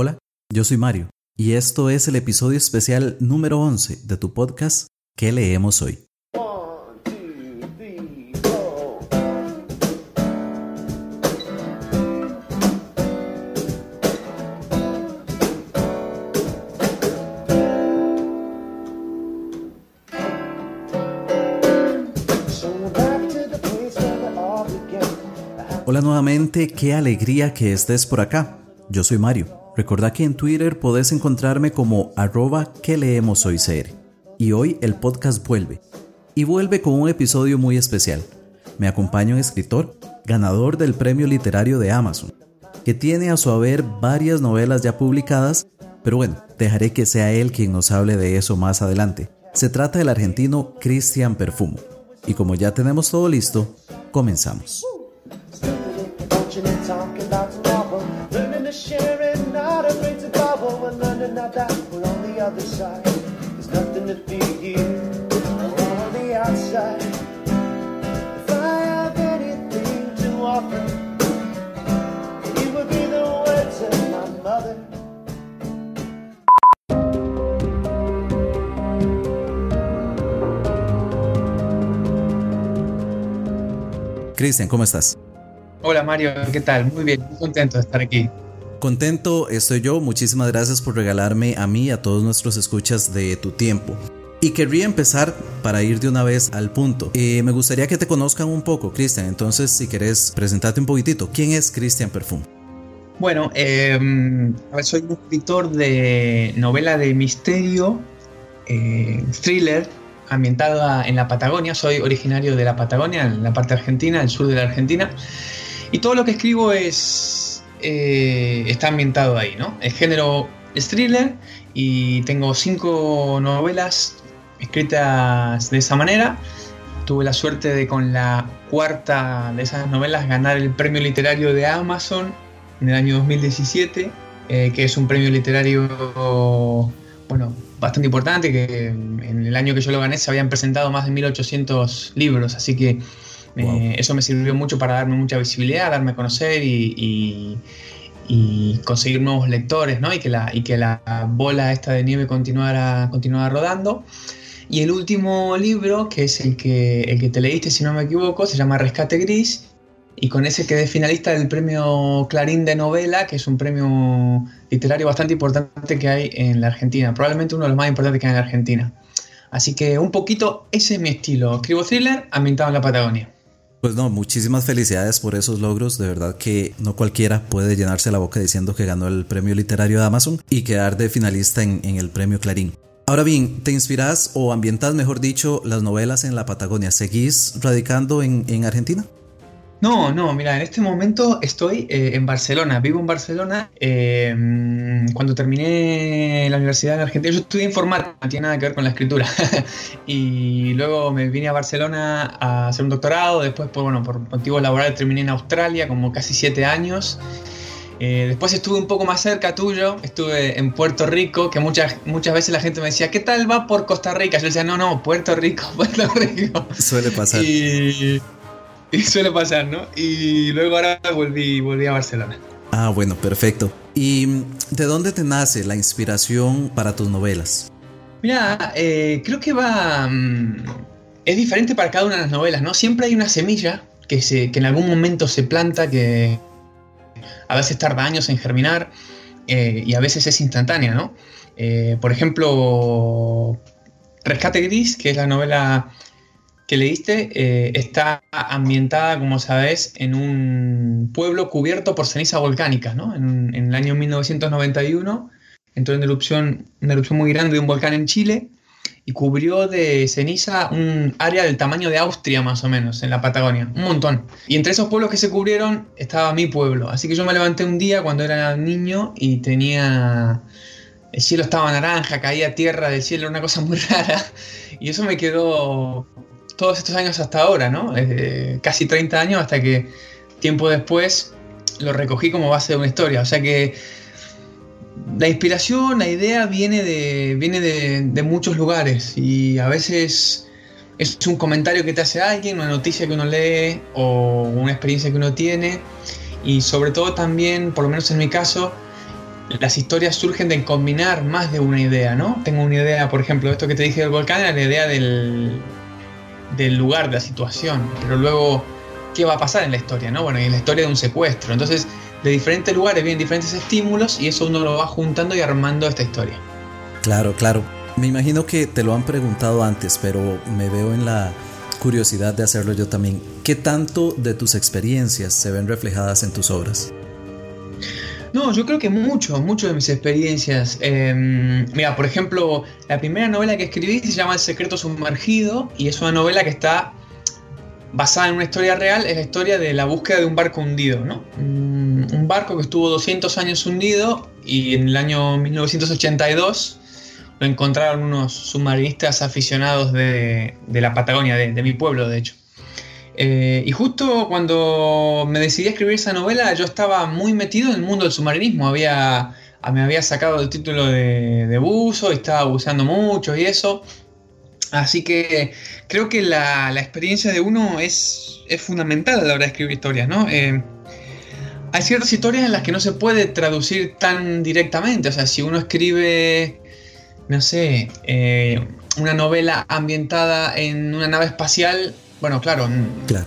Hola, yo soy Mario y esto es el episodio especial número 11 de tu podcast ¿Qué leemos hoy? Hola nuevamente, qué alegría que estés por acá. Yo soy Mario. Recuerda que en Twitter podés encontrarme como arroba que leemos hoy ser. Y hoy el podcast vuelve. Y vuelve con un episodio muy especial. Me acompaña un escritor, ganador del premio literario de Amazon, que tiene a su haber varias novelas ya publicadas, pero bueno, dejaré que sea él quien nos hable de eso más adelante. Se trata del argentino Cristian Perfumo. Y como ya tenemos todo listo, comenzamos. Cristian, ¿cómo estás? Hola Mario, ¿qué tal? Muy bien, muy contento de estar aquí. Contento estoy yo, muchísimas gracias por regalarme a mí y a todos nuestros escuchas de tu tiempo. Y querría empezar para ir de una vez al punto. Eh, me gustaría que te conozcan un poco, Cristian. Entonces, si querés presentarte un poquitito, ¿quién es Cristian Perfume? Bueno, eh, soy un escritor de novela de misterio, eh, thriller, ambientada en la Patagonia. Soy originario de la Patagonia, en la parte argentina, el sur de la Argentina. Y todo lo que escribo es eh, está ambientado ahí, ¿no? El género es thriller y tengo cinco novelas escritas de esa manera. Tuve la suerte de con la cuarta de esas novelas ganar el premio literario de Amazon en el año 2017, eh, que es un premio literario, bueno, bastante importante, que en el año que yo lo gané se habían presentado más de 1800 libros, así que eso me sirvió mucho para darme mucha visibilidad, darme a conocer y, conseguir nuevos lectores, ¿no? Y que la, y que la bola esta de nieve continuara, continuara rodando. Y el último libro, que es el que, el que te leíste, si no me equivoco, se llama Rescate Gris. Y con ese quedé finalista del premio Clarín de novela, que es un premio literario bastante importante que hay en la Argentina. Probablemente uno de los más importantes que hay en la Argentina. Así que un poquito ese es mi estilo. Escribo thriller ambientado en la Patagonia. Pues no, muchísimas felicidades por esos logros. De verdad que no cualquiera puede llenarse la boca diciendo que ganó el premio literario de Amazon y quedar de finalista en, el premio Clarín. Ahora bien, ¿te inspiras o ambientas, mejor dicho, las novelas en la Patagonia? ¿Seguís radicando en, en Argentina? No, no, mira, en este momento estoy eh, en Barcelona, vivo en Barcelona. Eh, cuando terminé la universidad en Argentina, yo estudié informática, no tiene nada que ver con la escritura. y luego me vine a Barcelona a hacer un doctorado, después, pues, bueno, por motivos laborales terminé en Australia, como casi siete años. Eh, después estuve un poco más cerca tuyo, estuve en Puerto Rico, que muchas, muchas veces la gente me decía, ¿qué tal va por Costa Rica? Yo decía, no, no, Puerto Rico, Puerto Rico. Suele pasar. Y y suele pasar, ¿no? Y luego ahora volví, volví a Barcelona. Ah, bueno, perfecto. ¿Y de dónde te nace la inspiración para tus novelas? Mira, eh, creo que va... Mm, es diferente para cada una de las novelas, ¿no? Siempre hay una semilla que, se, que en algún momento se planta, que a veces tarda años en germinar eh, y a veces es instantánea, ¿no? Eh, por ejemplo, Rescate Gris, que es la novela que leíste eh, está ambientada, como sabes, en un pueblo cubierto por ceniza volcánica, ¿no? En, el año 1991 entró en erupción, una erupción muy grande de un volcán en Chile y cubrió de ceniza un área del tamaño de Austria más o menos en la Patagonia, un montón. Y entre esos pueblos que se cubrieron estaba mi pueblo, así que yo me levanté un día cuando era niño y tenía... El cielo estaba naranja, caía tierra del cielo, una cosa muy rara. Y eso me quedó todos estos años hasta ahora, ¿no? casi 30 años hasta que tiempo después lo recogí como base de una historia. O sea que la inspiración, la idea viene de, viene de, muchos lugares y a veces es un comentario que te hace alguien, una noticia que uno lee o una experiencia que uno tiene y sobre todo también, por lo menos en mi caso, las historias surgen de combinar más de una idea, ¿no? Tengo una idea, por ejemplo, esto que te dije del volcán era la idea del, del lugar, de la situación, pero luego, ¿qué va a pasar en la historia, no? Bueno, en la historia de un secuestro. Entonces, de diferentes lugares vienen diferentes estímulos y eso uno lo va juntando y armando esta historia. Claro, claro. Me imagino que te lo han preguntado antes, pero me veo en la curiosidad de hacerlo yo también. ¿Qué tanto de tus experiencias se ven reflejadas en tus obras? No, yo creo que mucho, mucho de mis experiencias. Em, mira, por ejemplo, la primera novela que escribí se llama El secreto sumergido y es una novela que está basada en una historia real, es la historia de la búsqueda de un barco hundido, ¿no? Un barco que estuvo 200 años hundido y en el año 1982 lo encontraron unos submarinistas aficionados de, la Patagonia, de mi pueblo, de hecho. Eh, y justo cuando me decidí a escribir esa novela, yo estaba muy metido en el mundo del submarinismo. Había, me había sacado el título de, buzo y estaba buceando mucho y eso. Así que creo que la, experiencia de uno es, es, fundamental a la hora de escribir historias, ¿no? Eh, hay ciertas historias en las que no se puede traducir tan directamente. O sea, si uno escribe, no sé, eh, una novela ambientada en una nave espacial, bueno, claro,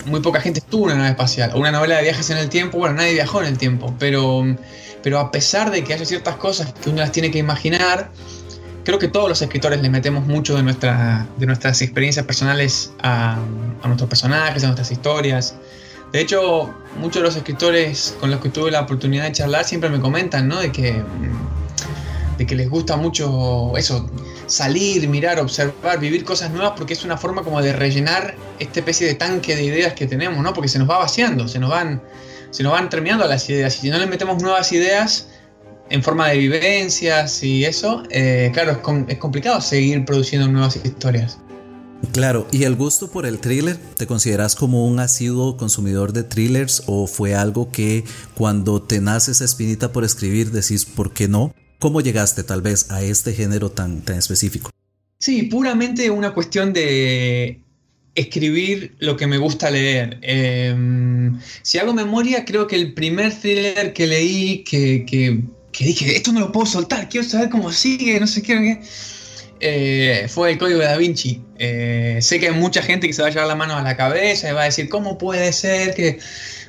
muy poca gente estuvo en una nave espacial. Una novela de viajes en el tiempo, bueno, nadie viajó en el tiempo, pero, pero a pesar de que haya ciertas cosas que uno las tiene que imaginar, creo que todos los escritores le metemos mucho de, nuestra, de nuestras experiencias personales a, a nuestros personajes, a nuestras historias. De hecho, muchos de los escritores con los que tuve la oportunidad de charlar siempre me comentan, ¿no? De que de que les gusta mucho eso, salir, mirar, observar, vivir cosas nuevas, porque es una forma como de rellenar esta especie de tanque de ideas que tenemos, ¿no? Porque se nos va vaciando, se nos van, se nos van terminando las ideas. Y si no le metemos nuevas ideas en forma de vivencias y eso, eh, claro, es, es complicado seguir produciendo nuevas historias. Claro, ¿y el gusto por el thriller? ¿Te consideras como un asiduo consumidor de thrillers o fue algo que cuando te nace esa espinita por escribir decís por qué no? ¿Cómo llegaste tal vez a este género tan, tan específico? Sí, puramente una cuestión de escribir lo que me gusta leer. Em, si hago memoria, creo que el primer thriller que leí, que, que, dije, esto no lo puedo soltar, quiero saber cómo sigue, no sé qué, eh, fue el Código de Da Vinci. Eh, sé que hay mucha gente que se va a llevar la mano a la cabeza y va a decir, ¿cómo puede ser que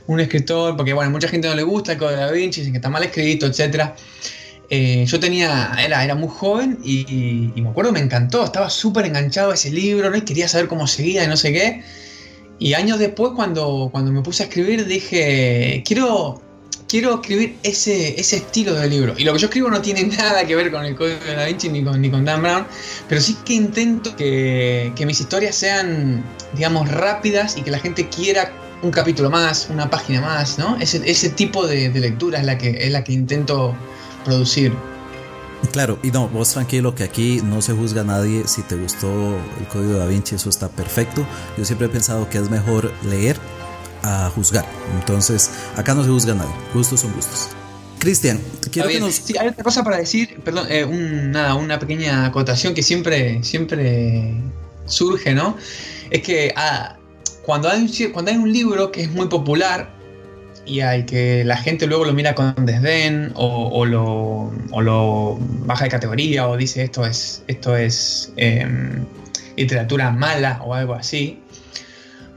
un escritor, porque bueno, mucha gente no le gusta el Código de Da Vinci, dicen que está mal escrito, etcétera. Eh, yo tenía, era, era muy joven y, me acuerdo, me encantó, estaba súper enganchado a ese libro, ¿no? y quería saber cómo seguía y no sé qué. Y años después, cuando, cuando me puse a escribir, dije, quiero, quiero escribir ese, ese estilo de libro. Y lo que yo escribo no tiene nada que ver con el Código de Da Vinci ni con, ni con Dan Brown, pero sí que intento que, que mis historias sean, digamos, rápidas y que la gente quiera un capítulo más, una página más, ¿no? Ese, ese tipo de, de lectura es la que, es la que intento producir. Claro, y no, vos tranquilo que aquí no se juzga a nadie si te gustó el código de Da Vinci, eso está perfecto. Yo siempre he pensado que es mejor leer a juzgar. Entonces, acá no se juzga a nadie, gustos son gustos. Cristian, quiero que nos... hay otra cosa para decir, perdón, eh, nada, una pequeña acotación que siempre, siempre surge, ¿no? Es que ah, cuando, hay un, cuando hay un libro que es muy popular, y hay que la gente luego lo mira con desdén o, lo, lo, baja de categoría o dice esto es, esto es em, literatura mala o algo así.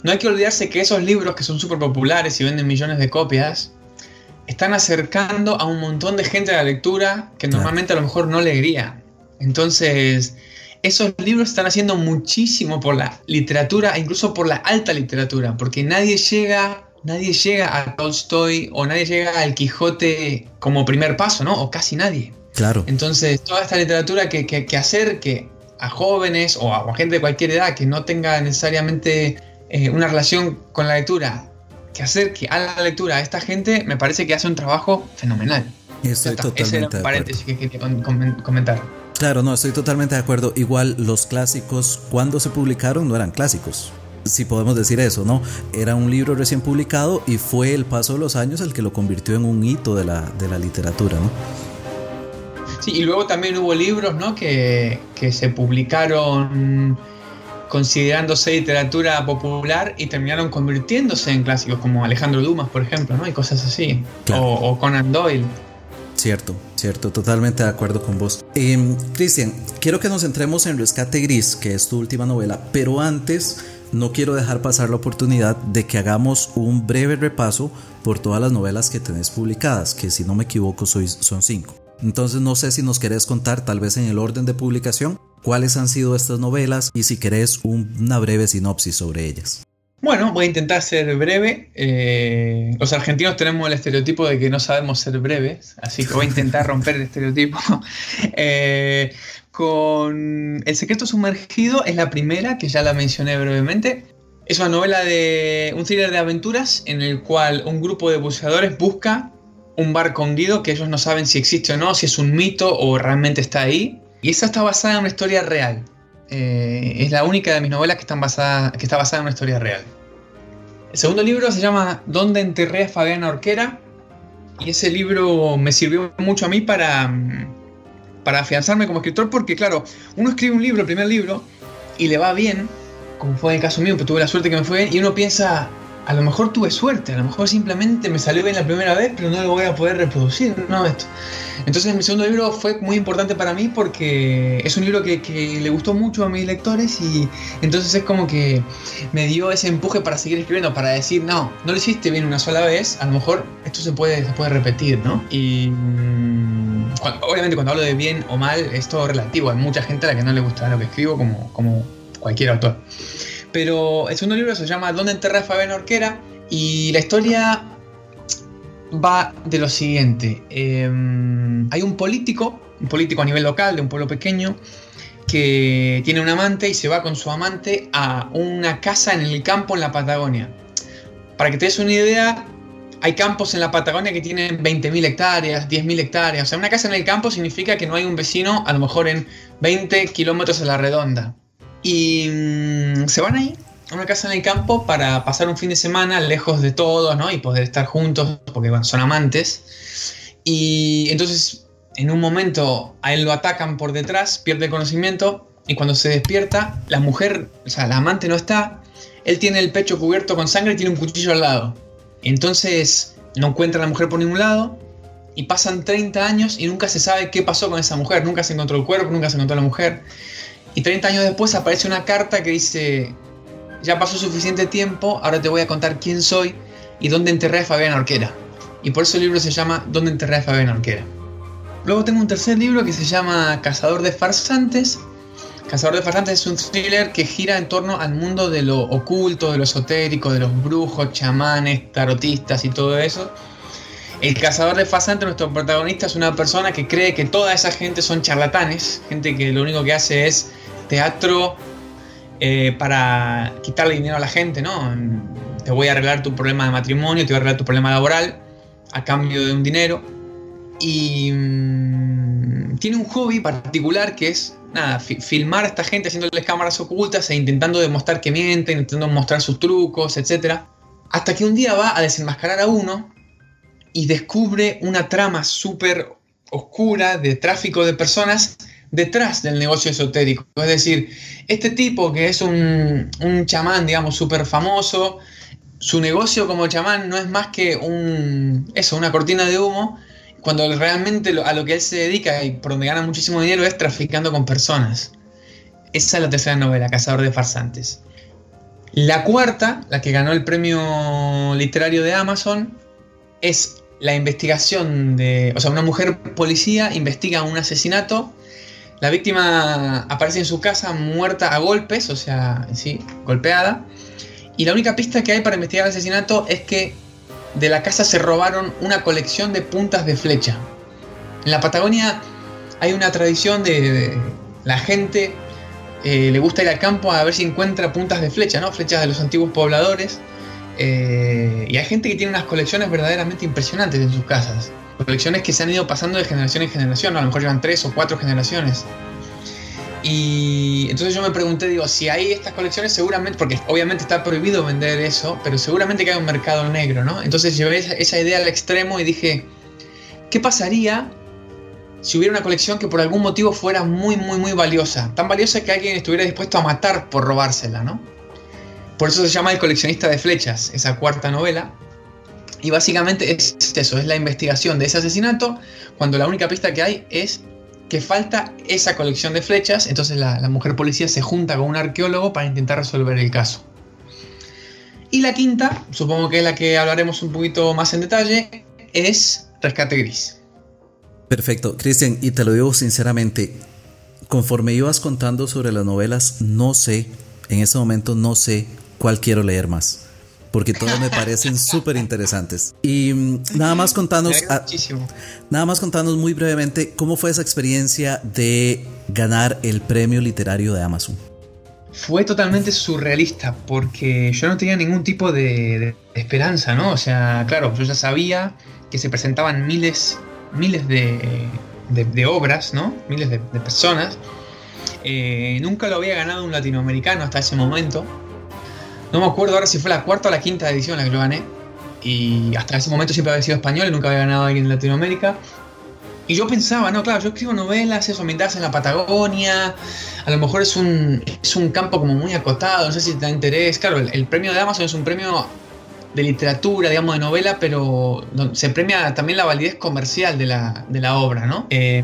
No hay que olvidarse que esos libros que son súper populares y venden millones de copias, están acercando a un montón de gente a la lectura que normalmente a lo mejor no leería. Entonces, esos libros están haciendo muchísimo por la literatura, incluso por la alta literatura, porque nadie llega nadie llega a Tolstoy o nadie llega al Quijote como primer paso, ¿no? O casi nadie. Claro. Entonces, toda esta literatura que, que, que acerque a jóvenes o a, gente de cualquier edad que no tenga necesariamente eh, una relación con la lectura, que acerque a la lectura a esta gente, me parece que hace un trabajo fenomenal. Estoy totalmente Ese era un paréntesis que quería comentar. Claro, no, estoy totalmente de acuerdo. Igual los clásicos, cuando se publicaron, no eran clásicos si podemos decir eso, ¿no? Era un libro recién publicado y fue el paso de los años el que lo convirtió en un hito de la, de la literatura, ¿no? Sí, y luego también hubo libros, ¿no? Que, que se publicaron considerándose literatura popular y terminaron convirtiéndose en clásicos, como Alejandro Dumas, por ejemplo, ¿no? Y cosas así. O, Conan Doyle. Cierto, cierto, totalmente de acuerdo con vos. Eh, Cristian, quiero que nos centremos en Rescate Gris, que es tu última novela, pero antes no quiero dejar pasar la oportunidad de que hagamos un breve repaso por todas las novelas que tenés publicadas, que si no me equivoco son cinco. Entonces no sé si nos querés contar, tal vez en el orden de publicación, cuáles han sido estas novelas y si querés una breve sinopsis sobre ellas. Bueno, voy a intentar ser breve. Eh, los argentinos tenemos el estereotipo de que no sabemos ser breves, así que voy a intentar romper el estereotipo. Eh, con El secreto sumergido es la primera, que ya la mencioné brevemente. Es una novela de un thriller de aventuras en el cual un grupo de buceadores busca un barco hundido que ellos no saben si existe o no, si es un mito o realmente está ahí. Y esa está basada en una historia real. Eh, es la única de mis novelas que, basada, que está basada en una historia real. El segundo libro se llama ¿Dónde enterré a Fabiana Orquera? Y ese libro me sirvió mucho a mí para, para afianzarme como escritor porque, claro, uno escribe un libro, el primer libro, y le va bien, como fue en el caso mío, que tuve la suerte que me fue bien, y uno piensa, a lo mejor tuve suerte, a lo mejor simplemente me salió bien la primera vez, pero no lo voy a poder reproducir, no esto. Entonces mi segundo libro fue muy importante para mí porque es un libro que, le gustó mucho a mis lectores y entonces es como que me dio ese empuje para seguir escribiendo, para decir, no, no lo hiciste bien una sola vez, a lo mejor esto se puede, se puede repetir, ¿no? Y mm, obviamente cuando hablo de bien o mal es todo relativo, hay mucha gente a la que no le gusta lo que escribo como, como cualquier autor. Pero el segundo libro se llama ¿Dónde enterré a Fabián Orquera? Y la historia va de lo siguiente. Em, hay un político, un político a nivel local de un pueblo pequeño, que tiene un amante y se va con su amante a una casa en el campo en la Patagonia. Para que te des una idea, hay campos en la Patagonia que tienen 20.000 hectáreas, 10.000 hectáreas. O sea, una casa en el campo significa que no hay un vecino a lo mejor en 20 kilómetros a la redonda. Y mm, se van ahí a una casa en el campo para pasar un fin de semana lejos de todos, ¿no? Y poder estar juntos, porque son amantes. Y entonces, en un momento, a él lo atacan por detrás, pierde el conocimiento, y cuando se despierta, la mujer, o sea, la amante no está, él tiene el pecho cubierto con sangre y tiene un cuchillo al lado. Entonces, no encuentra a la mujer por ningún lado, y pasan 30 años y nunca se sabe qué pasó con esa mujer, nunca se encontró el cuerpo, nunca se encontró la mujer. Y 30 años después aparece una carta que dice, ya pasó suficiente tiempo, ahora te voy a contar quién soy y dónde enterré a Fabián Orquera. Y por eso el libro se llama ¿Dónde enterré a Fabián Orquera? Luego tengo un tercer libro que se llama Cazador de Farsantes. Cazador de Farsantes es un thriller que gira en torno al mundo de lo oculto, de lo esotérico, de los brujos, chamanes, tarotistas y todo eso. El cazador de farsantes, nuestro protagonista, es una persona que cree que toda esa gente son charlatanes, gente que lo único que hace es teatro eh, para quitarle dinero a la gente, ¿no? Te voy a arreglar tu problema de matrimonio, te voy a arreglar tu problema laboral a cambio de un dinero. Y mm, tiene un hobby particular que es nada, filmar a esta gente haciéndoles cámaras ocultas e intentando demostrar que mienten, intentando mostrar sus trucos, etc. Hasta que un día va a desenmascarar a uno y descubre una trama súper oscura de tráfico de personas detrás del negocio esotérico. Es decir, este tipo que es un, chamán, digamos, súper famoso, su negocio como chamán no es más que un, eso, una cortina de humo, cuando realmente a lo que él se dedica y por donde gana muchísimo dinero es traficando con personas. Esa es la tercera novela, Cazador de Farsantes. La cuarta, la que ganó el premio literario de Amazon, es la investigación de, o sea, una mujer policía investiga un asesinato la víctima aparece en su casa muerta a golpes, o sea, sí, golpeada. Y la única pista que hay para investigar el asesinato es que de la casa se robaron una colección de puntas de flecha. En la Patagonia hay una tradición de, la gente eh, le gusta ir al campo a ver si encuentra puntas de flecha, ¿no? Flechas de los antiguos pobladores. Eh, y hay gente que tiene unas colecciones verdaderamente impresionantes en sus casas colecciones que se han ido pasando de generación en generación, a lo mejor llevan tres o cuatro generaciones. Y entonces yo me pregunté, digo, si hay estas colecciones, seguramente, porque obviamente está prohibido vender eso, pero seguramente que hay un mercado negro, ¿no? Entonces llevé esa, idea al extremo y dije, ¿qué pasaría si hubiera una colección que por algún motivo fuera muy, muy, muy valiosa? Tan valiosa que alguien estuviera dispuesto a matar por robársela, ¿no? Por eso se llama El coleccionista de flechas, esa cuarta novela. Y básicamente es eso, es la investigación de ese asesinato, cuando la única pista que hay es que falta esa colección de flechas, entonces la, mujer policía se junta con un arqueólogo para intentar resolver el caso. Y la quinta, supongo que es la que hablaremos un poquito más en detalle, es Rescate Gris. Perfecto, Cristian, y te lo digo sinceramente, conforme ibas contando sobre las novelas, no sé, en este momento no sé cuál quiero leer más. Porque todas me parecen súper interesantes. Y mm, nada más contanos. nada más contanos muy brevemente cómo fue esa experiencia de ganar el premio literario de Amazon. Fue totalmente surrealista porque yo no tenía ningún tipo de, esperanza, ¿no? O sea, claro, yo ya sabía que se presentaban miles, miles de, de obras, ¿no? Miles de, personas. Eh, nunca lo había ganado un latinoamericano hasta ese momento. No me acuerdo ahora si fue la cuarta o la quinta edición la que yo gané. Y hasta ese momento siempre había sido español y nunca había ganado alguien en Latinoamérica. Y yo pensaba, no, claro, yo escribo novelas, eso, ambientadas en la Patagonia. A lo mejor es un, es un campo como muy acotado, no sé si te da interés. Claro, el, premio de Amazon es un premio de literatura, digamos, de novela, pero se premia también la validez comercial de la, de la obra, ¿no? Eh,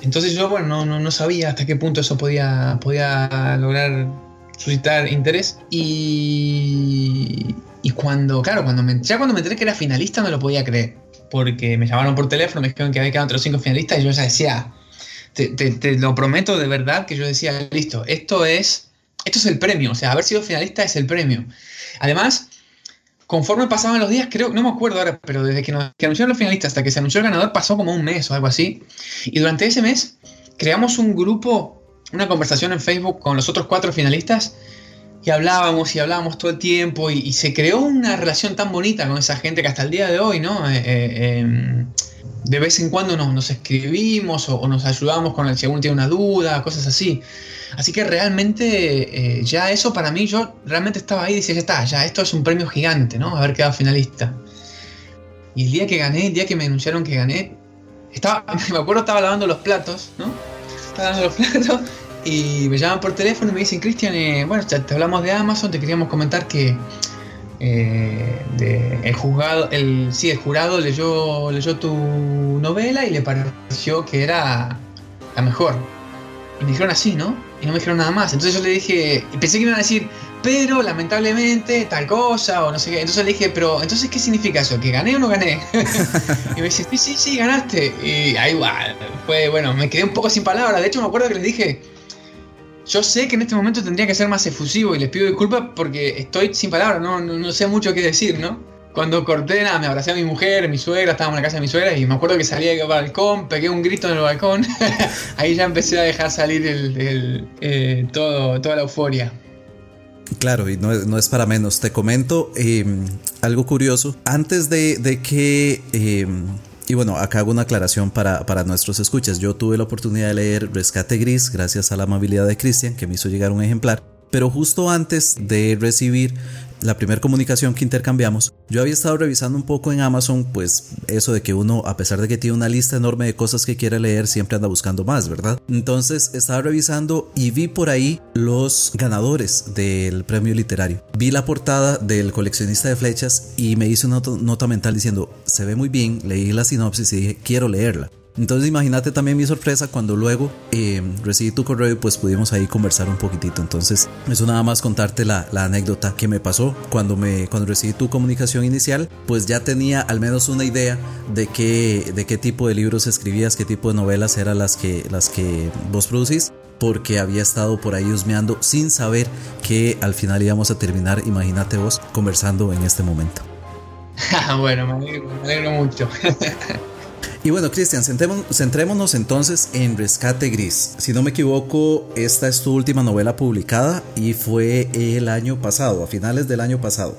entonces yo, bueno, no, no, sabía hasta qué punto eso podía, podía lograr suscitar interés. Y, y cuando, claro, cuando me, ya cuando me enteré que era finalista no lo podía creer. Porque me llamaron por teléfono, me dijeron que había quedado entre los cinco finalistas y yo ya decía, te, te, lo prometo de verdad que yo decía, listo, esto es, esto es el premio. O sea, haber sido finalista es el premio. Además, conforme pasaban los días, creo, no me acuerdo ahora, pero desde que, que anunciaron los finalistas hasta que se anunció el ganador pasó como un mes o algo así. Y durante ese mes creamos un grupo una conversación en Facebook con los otros cuatro finalistas y hablábamos y hablábamos todo el tiempo y, se creó una relación tan bonita con esa gente que hasta el día de hoy, ¿no? Eh, eh, em, de vez en cuando nos, escribimos o, nos ayudamos con el si alguno tiene una duda, cosas así. Así que realmente eh, ya eso para mí, yo realmente estaba ahí y decía, ya está, ya esto es un premio gigante, ¿no? Haber quedado finalista. Y el día que gané, el día que me anunciaron que gané, estaba, me acuerdo estaba lavando los platos, ¿no? Estaba lavando los platos y me llaman por teléfono y me dicen, Cristian, eh, bueno, te hablamos de Amazon, te queríamos comentar que eh, el juzgado, el, sí, el jurado leyó, leyó tu novela y le pareció que era la mejor. Y me dijeron así, ¿no? Y no me dijeron nada más. Entonces yo le dije, y pensé que iban a decir, pero lamentablemente tal cosa o no sé qué. Entonces le dije, pero entonces ¿qué significa eso? ¿Que gané o no gané? y me dice, sí, sí, sí, ganaste. Y ahí va, fue, bueno, me quedé un poco sin palabras. De hecho me acuerdo que les dije, yo sé que en este momento tendría que ser más efusivo y les pido disculpas porque estoy sin palabras, no, no, sé mucho qué decir, ¿no? Cuando corté, nada, me abracé a mi mujer, a mi suegra, estábamos en la casa de mi suegra y me acuerdo que salí del balcón, pegué un grito en el balcón, ahí ya empecé a dejar salir eh, todo, toda la euforia. Claro, y no, es para menos. Te comento em, algo curioso. Antes de, que... Em, y bueno, acá hago una aclaración para, para, nuestros escuchas. Yo tuve la oportunidad de leer Rescate Gris gracias a la amabilidad de Cristian que me hizo llegar un ejemplar. Pero justo antes de recibir la primera comunicación que intercambiamos, yo había estado revisando un poco en Amazon, pues eso de que uno, a pesar de que tiene una lista enorme de cosas que quiere leer, siempre anda buscando más, ¿verdad? Entonces estaba revisando y vi por ahí los ganadores del premio literario. Vi la portada del coleccionista de flechas y me hice una nota mental diciendo, se ve muy bien, leí la sinopsis y dije, quiero leerla. Entonces imagínate también mi sorpresa cuando luego eh, recibí tu correo y pues pudimos ahí conversar un poquitito. Entonces eso nada más contarte la, anécdota que me pasó cuando, me, cuando recibí tu comunicación inicial, pues ya tenía al menos una idea de qué, de qué tipo de libros escribías, qué tipo de novelas eran las que, las que vos producís porque había estado por ahí husmeando sin saber que al final íbamos a terminar, imagínate vos, conversando en este momento. bueno, me alegro, me alegro mucho. Y bueno, Cristian, centrémonos entonces en Rescate Gris. Si no me equivoco, esta es tu última novela publicada y fue el año pasado, a finales del año pasado.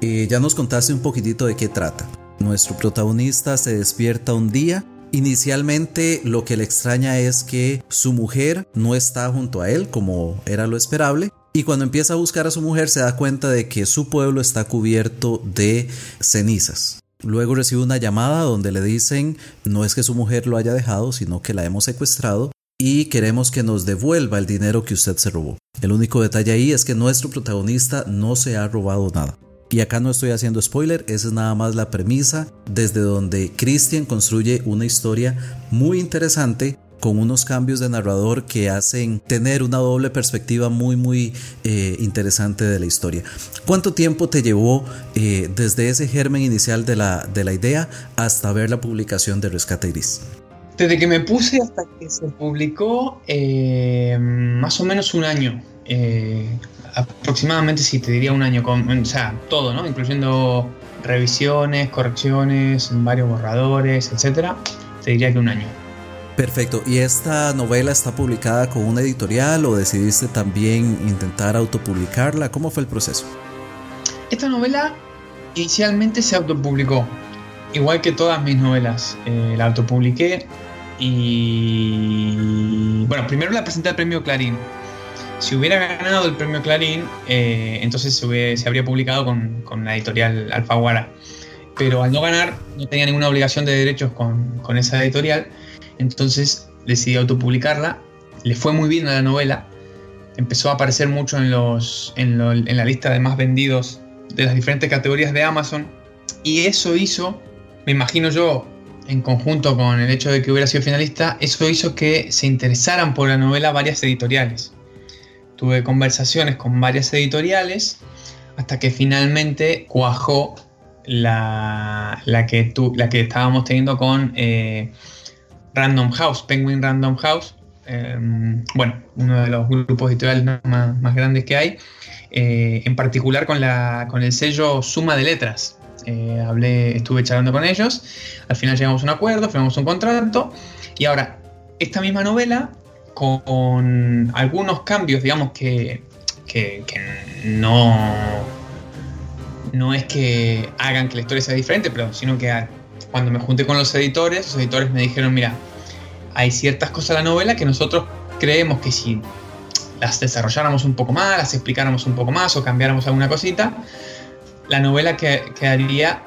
Eh, ya nos contaste un poquitito de qué trata. Nuestro protagonista se despierta un día. Inicialmente lo que le extraña es que su mujer no está junto a él como era lo esperable. Y cuando empieza a buscar a su mujer se da cuenta de que su pueblo está cubierto de cenizas. Luego recibe una llamada donde le dicen no es que su mujer lo haya dejado, sino que la hemos secuestrado y queremos que nos devuelva el dinero que usted se robó. El único detalle ahí es que nuestro protagonista no se ha robado nada. Y acá no estoy haciendo spoiler, esa es nada más la premisa desde donde Christian construye una historia muy interesante con unos cambios de narrador que hacen tener una doble perspectiva muy muy eh, interesante de la historia. ¿Cuánto tiempo te llevó eh, desde ese germen inicial de la, de la idea hasta ver la publicación de Rescate Gris? Desde que me puse hasta que se publicó, eh, más o menos un año. aproximadamente, sí, te diría un año. Con, o sea, todo, ¿no? Incluyendo revisiones, correcciones, varios borradores, etcétera. Te diría que un año. Perfecto. ¿Y esta novela está publicada con una editorial o decidiste también intentar autopublicarla? ¿Cómo fue el proceso? Esta novela inicialmente se autopublicó, igual que todas mis novelas. Eh, la autopubliqué y... Bueno, primero la presenté al premio Clarín. Si hubiera ganado el premio Clarín, eh, entonces se, se, habría publicado con, con la editorial Alfaguara. Pero al no ganar, no tenía ninguna obligación de derechos con, con esa editorial entonces decidí autopublicarla. Le fue muy bien a la novela. Empezó a aparecer mucho en, la lista de más vendidos de las diferentes categorías de Amazon. Y eso hizo, me imagino yo, en conjunto con el hecho de que hubiera sido finalista, eso hizo que se interesaran por la novela varias editoriales. Tuve conversaciones con varias editoriales hasta que finalmente cuajó la, que, la que estábamos teniendo con eh, Random House, Penguin Random House, em, bueno, uno de los grupos editoriales más, grandes que hay, eh, en particular con, la, con el sello Suma de Letras. Eh, hablé, estuve charlando con ellos, al final llegamos a un acuerdo, firmamos un contrato, y ahora, esta misma novela, con, algunos cambios, digamos, que, que, que no, no es que hagan que la historia sea diferente, pero sino que cuando me junté con los editores, los editores me dijeron, mira, hay ciertas cosas de la novela que nosotros creemos que si las desarrolláramos un poco más, las explicáramos un poco más o cambiáramos alguna cosita, la novela quedaría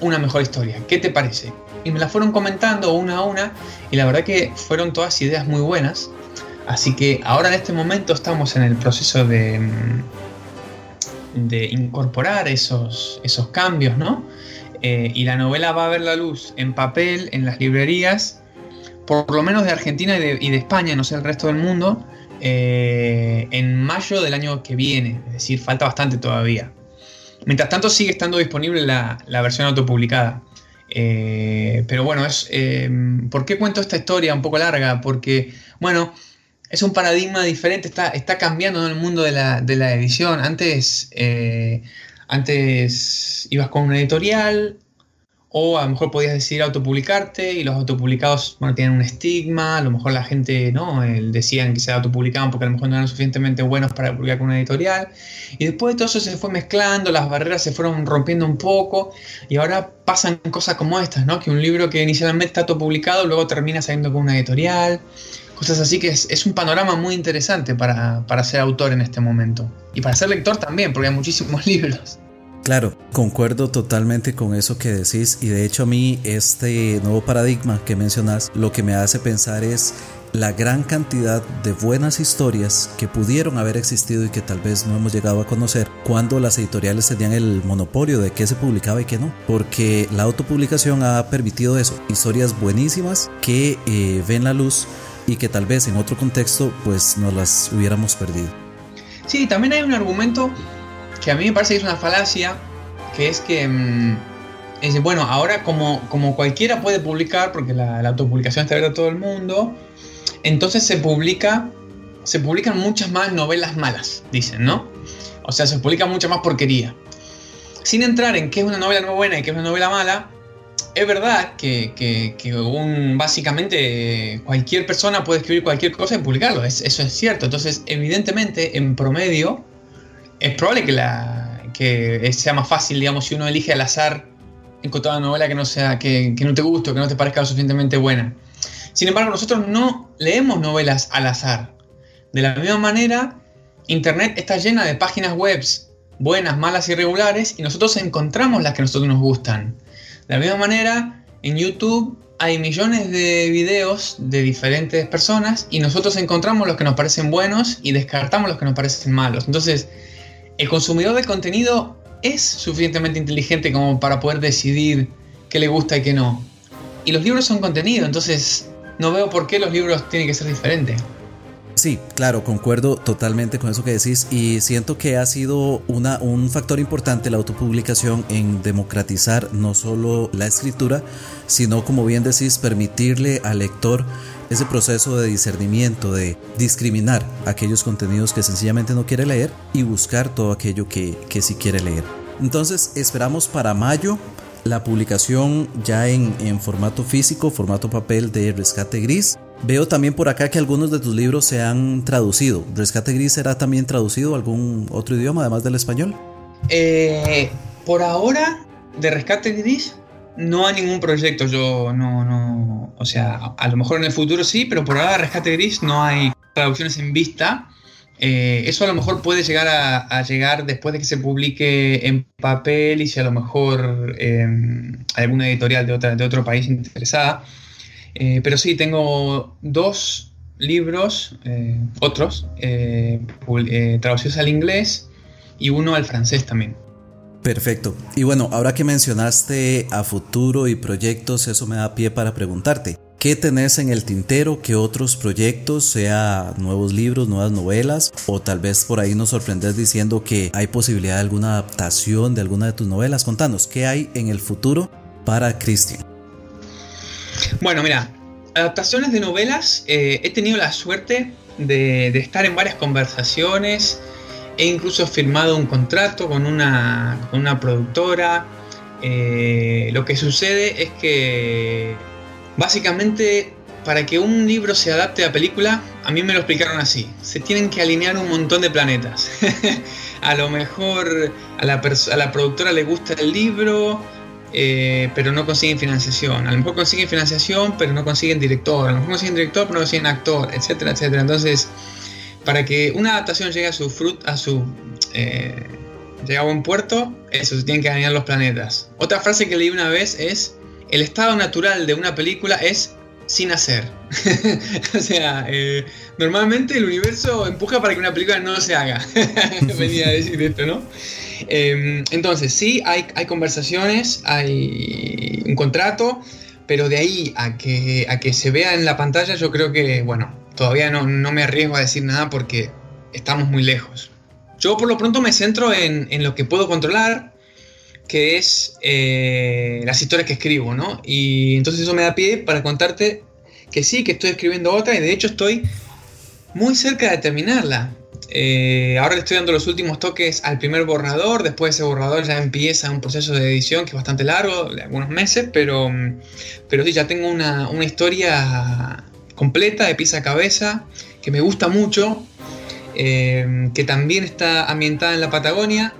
una mejor historia. ¿Qué te parece? Y me la fueron comentando una a una y la verdad que fueron todas ideas muy buenas. Así que ahora en este momento estamos en el proceso de, de incorporar esos, esos cambios, ¿no? Eh, y la novela va a ver la luz en papel, en las librerías, por lo menos de Argentina y de, España, no sé el resto del mundo, eh, en mayo del año que viene. Es decir, falta bastante todavía. Mientras tanto sigue estando disponible la, versión autopublicada. Eh, pero bueno, es, ¿por qué cuento esta historia un poco larga? Porque, bueno, es un paradigma diferente, está, cambiando en el mundo de la edición. Antes antes ibas con una editorial o a lo mejor podías decidir autopublicarte y los autopublicados bueno, tienen un estigma, a lo mejor la gente no decían que se autopublicaban porque a lo mejor no eran suficientemente buenos para publicar con una editorial y después de todo eso se fue mezclando, las barreras se fueron rompiendo un poco y ahora pasan cosas como estas, ¿no? que un libro que inicialmente está autopublicado luego termina saliendo con una editorial cosas así que es, un panorama muy interesante para, ser autor en este momento. Y para ser lector también, porque hay muchísimos libros. Claro, concuerdo totalmente con eso que decís y de hecho a mí este nuevo paradigma que mencionas lo que me hace pensar es la gran cantidad de buenas historias que pudieron haber existido y que tal vez no hemos llegado a conocer cuando las editoriales tenían el monopolio de qué se publicaba y qué no. Porque la autopublicación ha permitido eso, historias buenísimas que eh, ven la luz y que tal vez en otro contexto pues no las hubiéramos perdido. Sí, también hay un argumento que a mí me parece que es una falacia, que es que, mm, es, bueno, ahora como, como cualquiera puede publicar, porque la, autopublicación está abierta a todo el mundo, entonces se publica, se publican muchas más novelas malas, dicen, ¿no? O sea, se publica mucha más porquería. Sin entrar en qué es una novela no buena y qué es una novela mala, es verdad que, básicamente cualquier persona puede escribir cualquier cosa y publicarlo, eso es cierto. Entonces, evidentemente, en promedio, es probable que, la, sea más fácil, digamos, si uno elige al azar encontrar una novela que no, sea, que, no te guste o que no te parezca lo suficientemente buena. Sin embargo, nosotros no leemos novelas al azar. De la misma manera, Internet está llena de páginas web buenas, malas y regulares y nosotros encontramos las que a nosotros nos gustan. De la misma manera, en YouTube hay millones de videos de diferentes personas y nosotros encontramos los que nos parecen buenos y descartamos los que nos parecen malos. Entonces, el consumidor de contenido es suficientemente inteligente como para poder decidir qué le gusta y qué no. Y los libros son contenido, entonces no veo por qué los libros tienen que ser diferentes. Sí, claro, concuerdo totalmente con eso que decís y siento que ha sido una, un factor importante la autopublicación en democratizar no solo la escritura, sino como bien decís, permitirle al lector ese proceso de discernimiento, de discriminar aquellos contenidos que sencillamente no quiere leer y buscar todo aquello que, que sí quiere leer. Entonces esperamos para mayo la publicación ya en, en formato físico, formato papel de Rescate Gris Veo también por acá que algunos de tus libros se han traducido. ¿Rescate Gris será también traducido a algún otro idioma además del español? Eh, por ahora, de Rescate Gris, no hay ningún proyecto. Yo no, no. O sea, a lo mejor en el futuro sí, pero por ahora, Rescate Gris no hay traducciones en vista. Eh, eso a lo mejor puede llegar a, llegar después de que se publique en papel y si a lo mejor eh, alguna editorial de, otra, de otro país interesada. Eh, pero sí, tengo dos libros, eh, otros, eh, traducidos al inglés y uno al francés también. Perfecto. Y bueno, ahora que mencionaste a futuro y proyectos, eso me da pie para preguntarte. ¿Qué tenés en el tintero? ¿Qué otros proyectos, sea nuevos libros, nuevas novelas? O tal vez por ahí nos sorprendes diciendo que hay posibilidad de alguna adaptación de alguna de tus novelas. Contanos, ¿qué hay en el futuro para Christian? Bueno, mira, adaptaciones de novelas, eh, he tenido la suerte de, estar en varias conversaciones, he incluso firmado un contrato con una, productora. Eh, lo que sucede es que básicamente para que un libro se adapte a película, a mí me lo explicaron así. Se tienen que alinear un montón de planetas. a lo mejor a la, a la productora le gusta el libro, eh, pero no consiguen financiación. A lo mejor consiguen financiación, pero no consiguen director. A lo mejor consiguen director, pero no consiguen actor, etcétera, etcétera. Entonces, para que una adaptación llegue a su fruit, a su eh, llegue a buen puerto, eso se tienen que alinear los planetas. Otra frase que leí una vez es: el estado natural de una película es sin hacer. o sea, eh, normalmente el universo empuja para que una película no se haga. Venía a decir esto, ¿no? Em, entonces, sí, hay, hay, conversaciones, hay un contrato, pero de ahí a que, a que se vea en la pantalla, yo creo que, bueno, todavía no, me arriesgo a decir nada porque estamos muy lejos. Yo por lo pronto me centro en, lo que puedo controlar, que es eh, las historias que escribo, ¿no? Y entonces eso me da pie para contarte que sí, que estoy escribiendo otra y de hecho estoy muy cerca de terminarla. Eh, ahora le estoy dando los últimos toques al primer borrador, después de ese borrador ya empieza un proceso de edición que es bastante largo, de algunos meses, pero, pero sí, ya tengo una, historia completa de pieza a cabeza que me gusta mucho, eh, que también está ambientada en la Patagonia,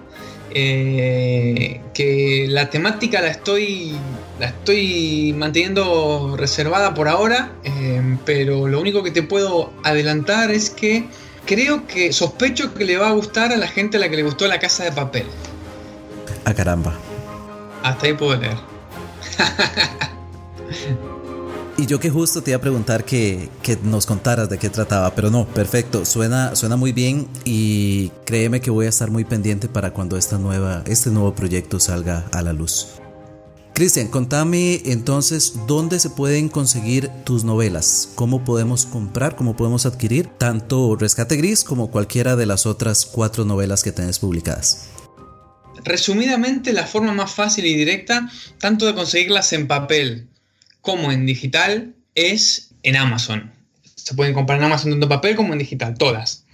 eh, que la temática la estoy, la estoy manteniendo reservada por ahora, pero lo único que te puedo adelantar es que creo que sospecho que le va a gustar a la gente a la que le gustó la casa de papel. Ah, caramba. Hasta ahí puedo leer. y yo que justo te iba a preguntar que, nos contaras de qué trataba, pero no, perfecto, suena, suena muy bien y créeme que voy a estar muy pendiente para cuando esta nueva, este nuevo proyecto salga a la luz. Cristian, contame entonces dónde se pueden conseguir tus novelas, cómo podemos comprar, cómo podemos adquirir tanto Rescate Gris como cualquiera de las otras cuatro novelas que tenés publicadas. Resumidamente, la forma más fácil y directa, tanto de conseguirlas en papel como en digital, es en Amazon. Se pueden comprar en Amazon tanto en papel como en digital, todas.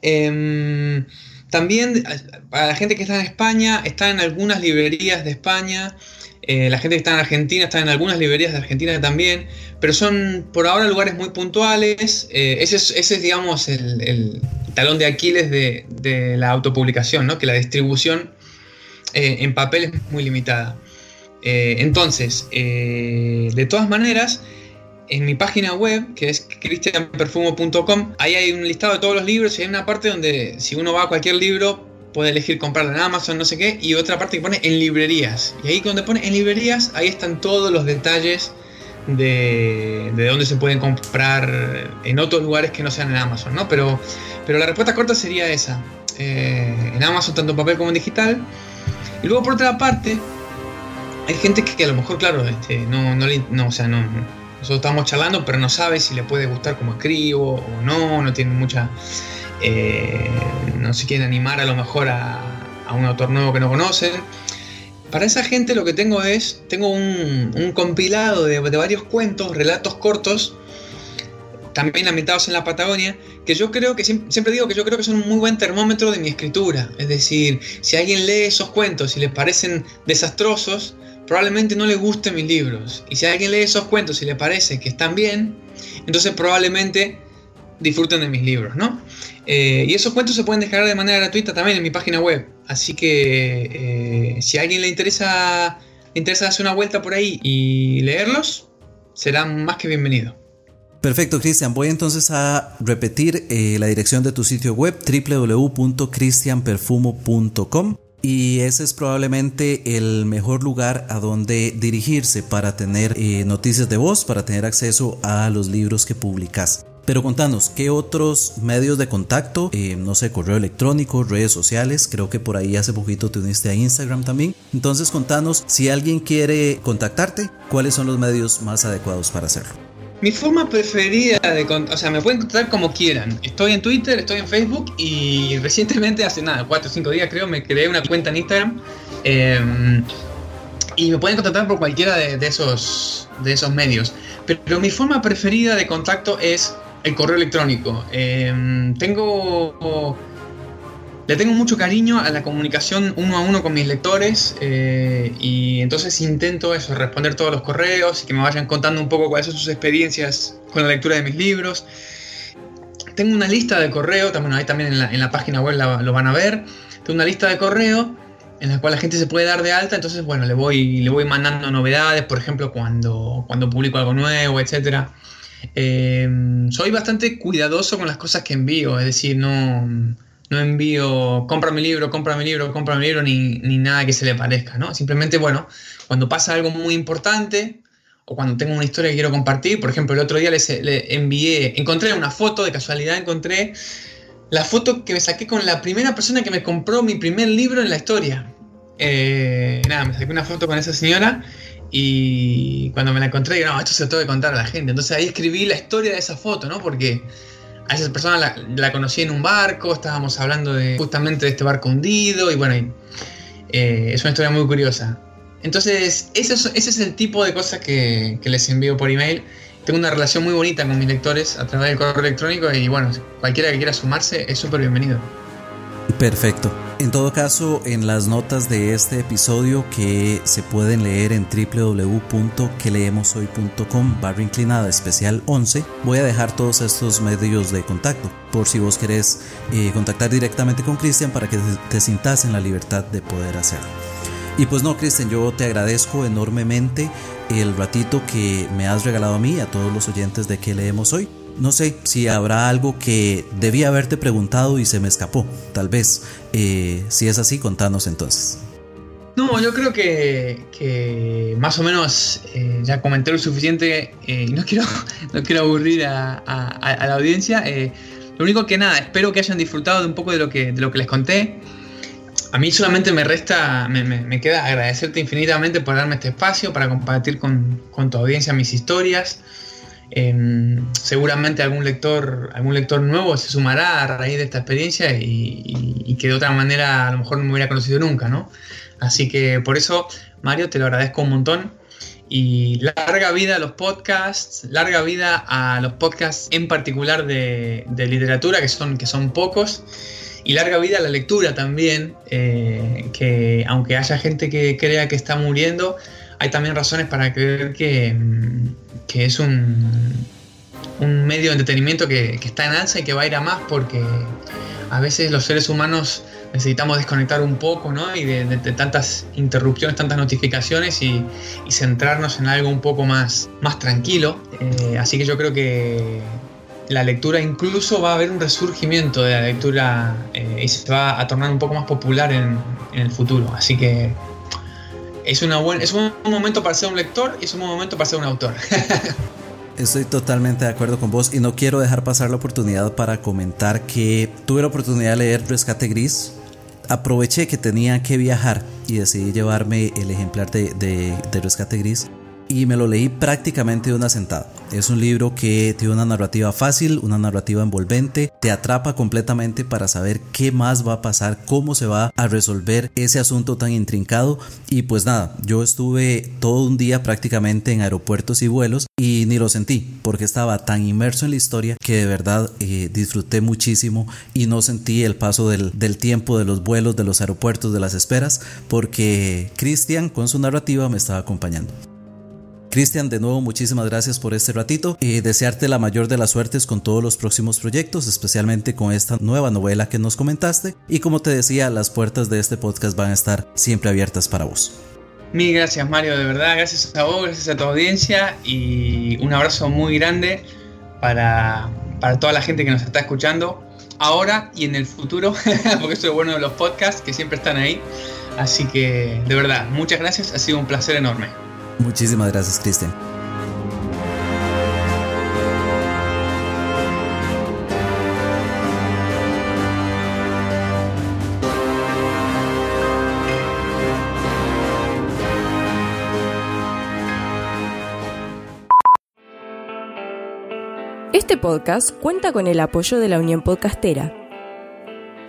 Em, también para la gente que está en España, está en algunas librerías de España. Eh, la gente que está en Argentina está en algunas librerías de Argentina también, pero son por ahora lugares muy puntuales. Eh, ese, es, digamos, el, talón de Aquiles de, la autopublicación, ¿no? que la distribución eh, en papel es muy limitada. Entonces, de todas maneras, en mi página web, que es cristianperfumo.com, ahí hay un listado de todos los libros y hay una parte donde si uno va a cualquier libro puede elegir comprarlo en Amazon, no sé qué, y otra parte que pone en librerías. Y ahí cuando pone en librerías, ahí están todos los detalles de, de dónde se pueden comprar en otros lugares que no sean en Amazon, ¿no? Pero, pero la respuesta corta sería esa. Eh, en Amazon, tanto en papel como en digital. Y luego por otra parte, hay gente que, a lo mejor, claro, este, no, no, no, o sea, no, nosotros estamos charlando, pero no sabe si le puede gustar como escribo o no, no tiene mucha, eh, no se quiere animar a lo mejor a, un autor nuevo que no conoce. Para esa gente lo que tengo es, tengo un, compilado de, varios cuentos, relatos cortos, también ambientados en la Patagonia, que yo creo que siempre digo que yo creo que son un muy buen termómetro de mi escritura. Es decir, si alguien lee esos cuentos y le parecen desastrosos, probablemente no le gusten mis libros. Y si alguien lee esos cuentos y le parece que están bien, entonces probablemente disfruten de mis libros, ¿no? Eh, y esos cuentos se pueden descargar de manera gratuita también en mi página web. Así que eh, si a alguien le interesa, le interesa hacer una vuelta por ahí y leerlos, será más que bienvenido. Perfecto, Cristian. Voy entonces a repetir eh, la dirección de tu sitio web www.cristianperfumo.com y ese es probablemente el mejor lugar a donde dirigirse para tener noticias de voz, para tener acceso a los libros que publicas. Pero contanos, ¿qué otros medios de contacto? Eh, no sé, correo electrónico, redes sociales, creo que por ahí hace poquito te uniste a Instagram también. Entonces contanos, si alguien quiere contactarte, ¿cuáles son los medios más adecuados para hacerlo? Mi forma preferida de o sea, me pueden contactar como quieran. Estoy en Twitter, estoy en Facebook y recientemente, hace nada, 4 o 5 días creo, me creé una cuenta en Instagram. Em, y me pueden contactar por cualquiera de, de, esos, de esos medios. Pero mi forma preferida de contacto es el correo electrónico. Em, tengo. Le tengo mucho cariño a la comunicación uno a uno con mis lectores eh, y entonces intento eso, responder todos los correos y que me vayan contando un poco cuáles son sus experiencias con la lectura de mis libros. Tengo una lista de correo, también ahí también en la, página web lo van a ver. Tengo una lista de correo en la cual la gente se puede dar de alta, entonces bueno, le voy, le voy mandando novedades, por ejemplo, cuando, cuando publico algo nuevo, etcétera. Eh, soy bastante cuidadoso con las cosas que envío, es decir, no, no envío compra mi libro, compra mi libro, compra mi libro, ni, nada que se le parezca, ¿no? Simplemente, bueno, cuando pasa algo muy importante o cuando tengo una historia que quiero compartir, por ejemplo, el otro día les, le envié, encontré una foto, de casualidad encontré la foto que me saqué con la primera persona que me compró mi primer libro en la historia. Eh, nada, me saqué una foto con esa señora y cuando me la encontré, dije, no, esto se lo tengo que contar a la gente. Entonces ahí escribí la historia de esa foto, ¿no? Porque a esa persona la, conocí en un barco, estábamos hablando de justamente de este barco hundido y bueno, eh, es una historia muy curiosa. Entonces, ese es, ese es el tipo de cosas que, que, les envío por email. Tengo una relación muy bonita con mis lectores a través del correo electrónico y bueno, cualquiera que quiera sumarse es súper bienvenido. Perfecto. En todo caso, en las notas de este episodio que se pueden leer en www.queleemoshoy.com barra inclinada especial 11, voy a dejar todos estos medios de contacto por si vos querés eh, contactar directamente con Cristian para que te sintas en la libertad de poder hacerlo. Y pues no, Cristian, yo te agradezco enormemente el ratito que me has regalado a mí y a todos los oyentes de que leemos hoy. No sé si habrá algo que debía haberte preguntado y se me escapó, tal vez. Eh, si es así, contanos entonces. No, yo creo que, más o menos eh, ya comenté lo suficiente. Eh, no, quiero, no quiero aburrir a, la audiencia. lo único que nada, espero que hayan disfrutado de un poco de lo que, de lo que les conté. A mí solamente me resta, me, queda agradecerte infinitamente por darme este espacio para compartir con, con tu audiencia mis historias. Em, seguramente algún lector, algún lector nuevo se sumará a raíz de esta experiencia y, que de otra manera a lo mejor no me hubiera conocido nunca, ¿no? Así que por eso, Mario, te lo agradezco un montón. Y larga vida a los podcasts, larga vida a los podcasts en particular de, literatura, que son, que son pocos, y larga vida a la lectura también, eh, que aunque haya gente que crea que está muriendo, hay también razones para creer que, que es un, un medio de entretenimiento que, está en alza y que va a ir a más porque a veces los seres humanos necesitamos desconectar un poco ¿no? y de, tantas interrupciones, tantas notificaciones y, centrarnos en algo un poco más, más tranquilo. Eh, así que yo creo que la lectura incluso va a haber un resurgimiento de la lectura eh, y se va a tornar un poco más popular en, en el futuro. Así que es, una buena, es un momento para ser un lector y es un momento para ser un autor. Estoy totalmente de acuerdo con vos y no quiero dejar pasar la oportunidad para comentar que tuve la oportunidad de leer Rescate Gris aproveché que tenía que viajar y decidí llevarme el ejemplar de, de, de Rescate Gris y me lo leí prácticamente de una sentada. Es un libro que tiene una narrativa fácil, una narrativa envolvente, te atrapa completamente para saber qué más va a pasar, cómo se va a resolver ese asunto tan intrincado. Y pues nada, yo estuve todo un día prácticamente en aeropuertos y vuelos y ni lo sentí porque estaba tan inmerso en la historia que de verdad eh, disfruté muchísimo y no sentí el paso del, del tiempo de los vuelos, de los aeropuertos, de las esperas porque Christian con su narrativa me estaba acompañando. Cristian, de nuevo muchísimas gracias por este ratito y desearte la mayor de las suertes con todos los próximos proyectos, especialmente con esta nueva novela que nos comentaste. Y como te decía, las puertas de este podcast van a estar siempre abiertas para vos. Mil gracias Mario, de verdad, gracias a vos, gracias a tu audiencia y un abrazo muy grande para, para toda la gente que nos está escuchando ahora y en el futuro, porque eso es bueno de los podcasts que siempre están ahí. Así que de verdad, muchas gracias, ha sido un placer enorme. Muchísimas gracias, Cristian. Este podcast cuenta con el apoyo de la Unión Podcastera.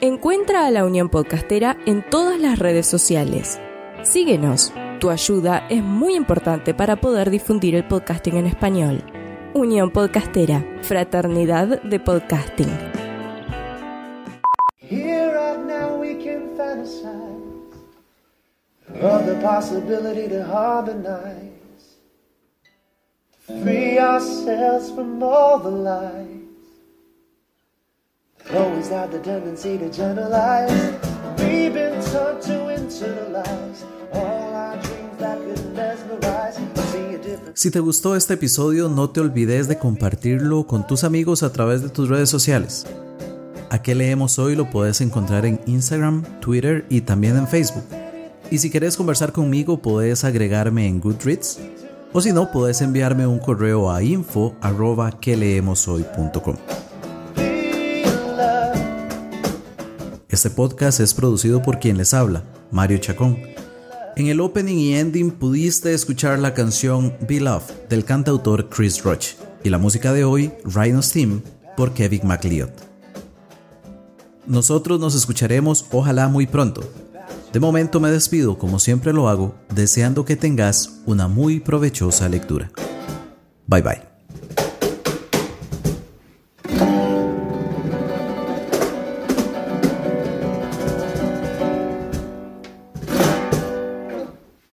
Encuentra a la Unión Podcastera en todas las redes sociales. Síguenos. Tu ayuda es muy importante para poder difundir el podcasting en español. Unión Podcastera, Fraternidad de Podcasting. Here right now we can fantasize of the possibility to harmonize, free ourselves from all the lies. Always have the tendency to generalize. We've been taught to internalize Si te gustó este episodio, no te olvides de compartirlo con tus amigos a través de tus redes sociales. ¿A qué leemos hoy? Lo puedes encontrar en Instagram, Twitter y también en Facebook. Y si quieres conversar conmigo, puedes agregarme en Goodreads. O si no, puedes enviarme un correo a info arroba. Este podcast es producido por quien les habla, Mario Chacón. En el opening y ending pudiste escuchar la canción Be Love del cantautor Chris Roach y la música de hoy, Rhino's Theme, por Kevin MacLeod. Nosotros nos escucharemos ojalá muy pronto. De momento me despido como siempre lo hago, deseando que tengas una muy provechosa lectura. Bye bye.